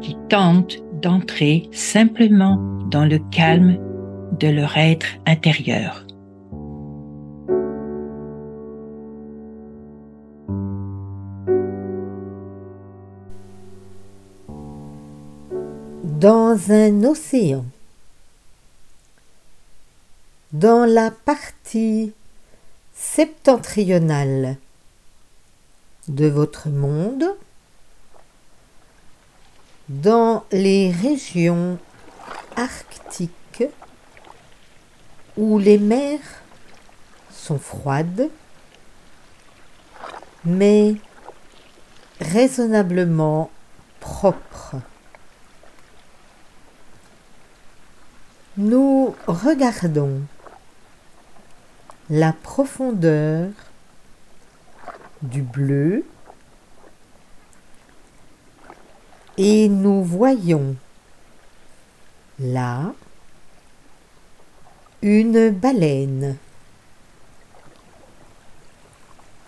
qui tentent d'entrer simplement dans le calme de leur être intérieur. Dans un océan, dans la partie septentrionale de votre monde, dans les régions arctiques où les mers sont froides, mais raisonnablement propres. Nous regardons la profondeur du bleu et nous voyons là une baleine.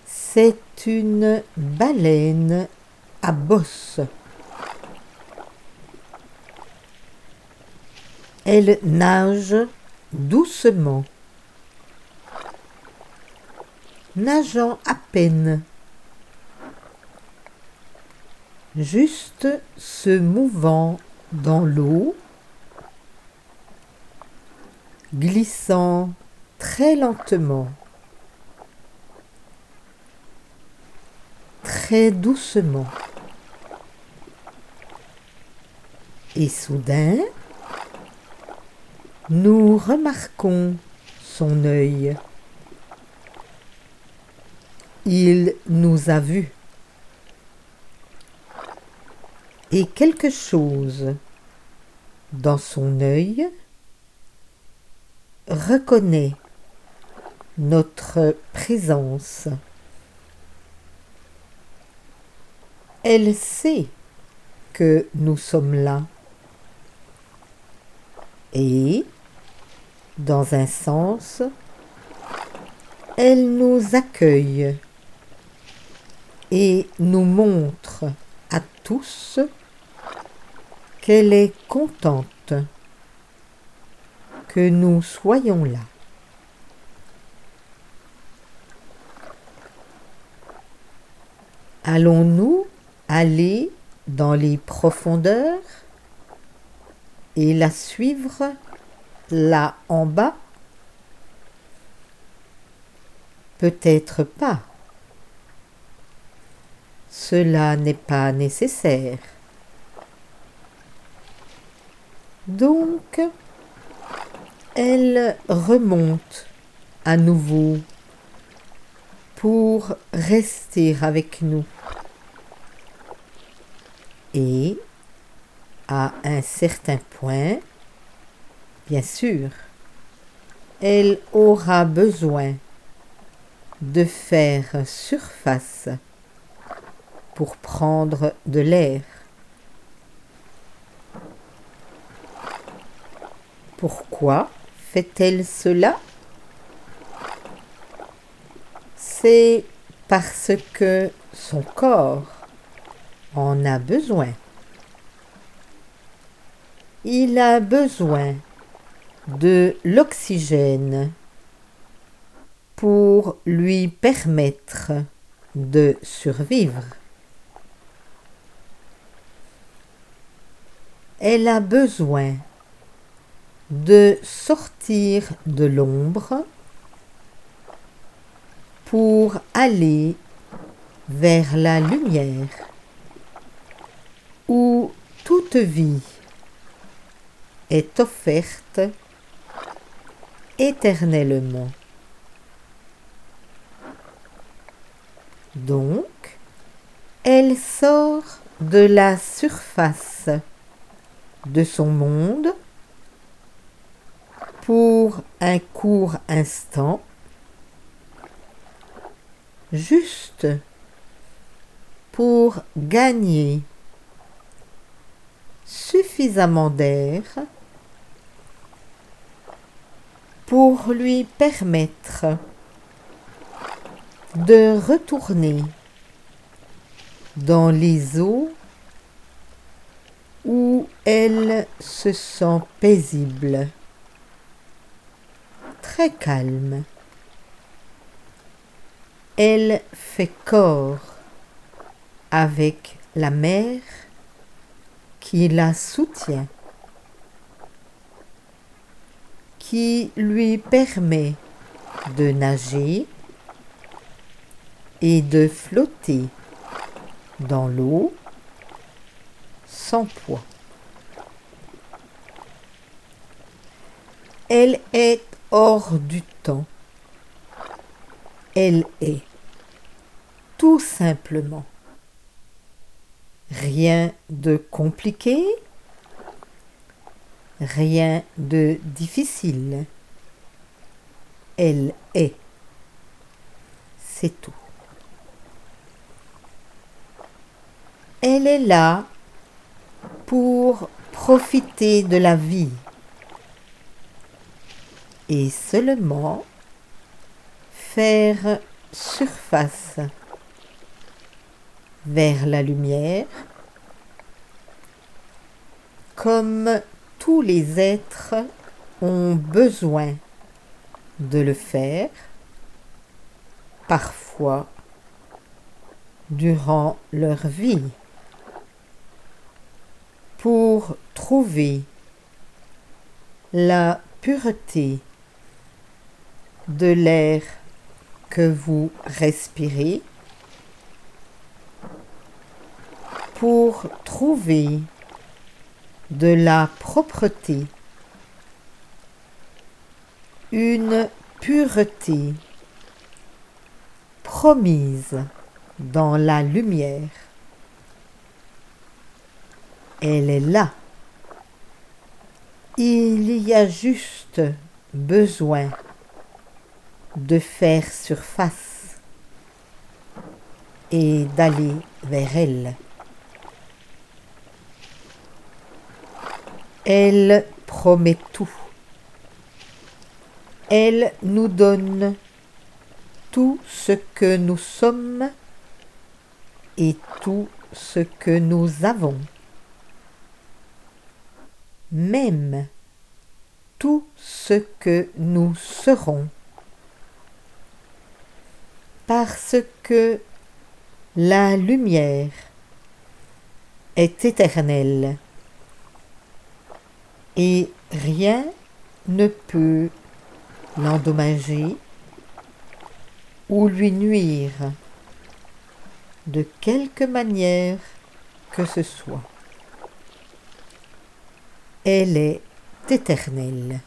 C'est une baleine à bosse. Elle nage doucement, nageant à peine, juste se mouvant dans l'eau, glissant très lentement, très doucement. Et soudain, nous remarquons son œil. Il nous a vus. Et quelque chose dans son œil reconnaît notre présence. Elle sait que nous sommes là. Et, dans un sens, elle nous accueille et nous montre à tous qu'elle est contente que nous soyons là. Allons-nous aller dans les profondeurs et la suivre là en bas? Peut-être pas. Cela n'est pas nécessaire. Donc, elle remonte à nouveau pour rester avec nous. Et à un certain point, bien sûr, elle aura besoin de faire surface pour prendre de l'air. Pourquoi fait-elle cela? C'est parce que son corps en a besoin. Il a besoin de l'oxygène pour lui permettre de survivre. Elle a besoin de sortir de l'ombre pour aller vers la lumière où toute vie est offerte éternellement. Donc, elle sort de la surface de son monde pour un court instant, juste pour gagner suffisamment d'air pour lui permettre de retourner dans les eaux où elle se sent paisible, très calme. Elle fait corps avec la mer qui la soutient, qui lui permet de nager et de flotter dans l'eau sans poids. Elle est hors du temps. Elle est tout simplement. Rien de compliqué, rien de difficile. Elle est. C'est tout. Elle est là pour profiter de la vie et seulement faire surface vers la lumière comme tous les êtres ont besoin de le faire, parfois durant leur vie pour trouver la pureté de l'air que vous respirez, pour trouver de la propreté, une pureté promise dans la lumière. Elle est là. Il y a juste besoin de faire surface et d'aller vers elle. Elle promet tout. Elle nous donne tout ce que nous sommes et tout ce que nous avons même tout ce que nous serons. Parce que la lumière est éternelle et rien ne peut l'endommager ou lui nuire de quelque manière que ce soit elle est éternelle.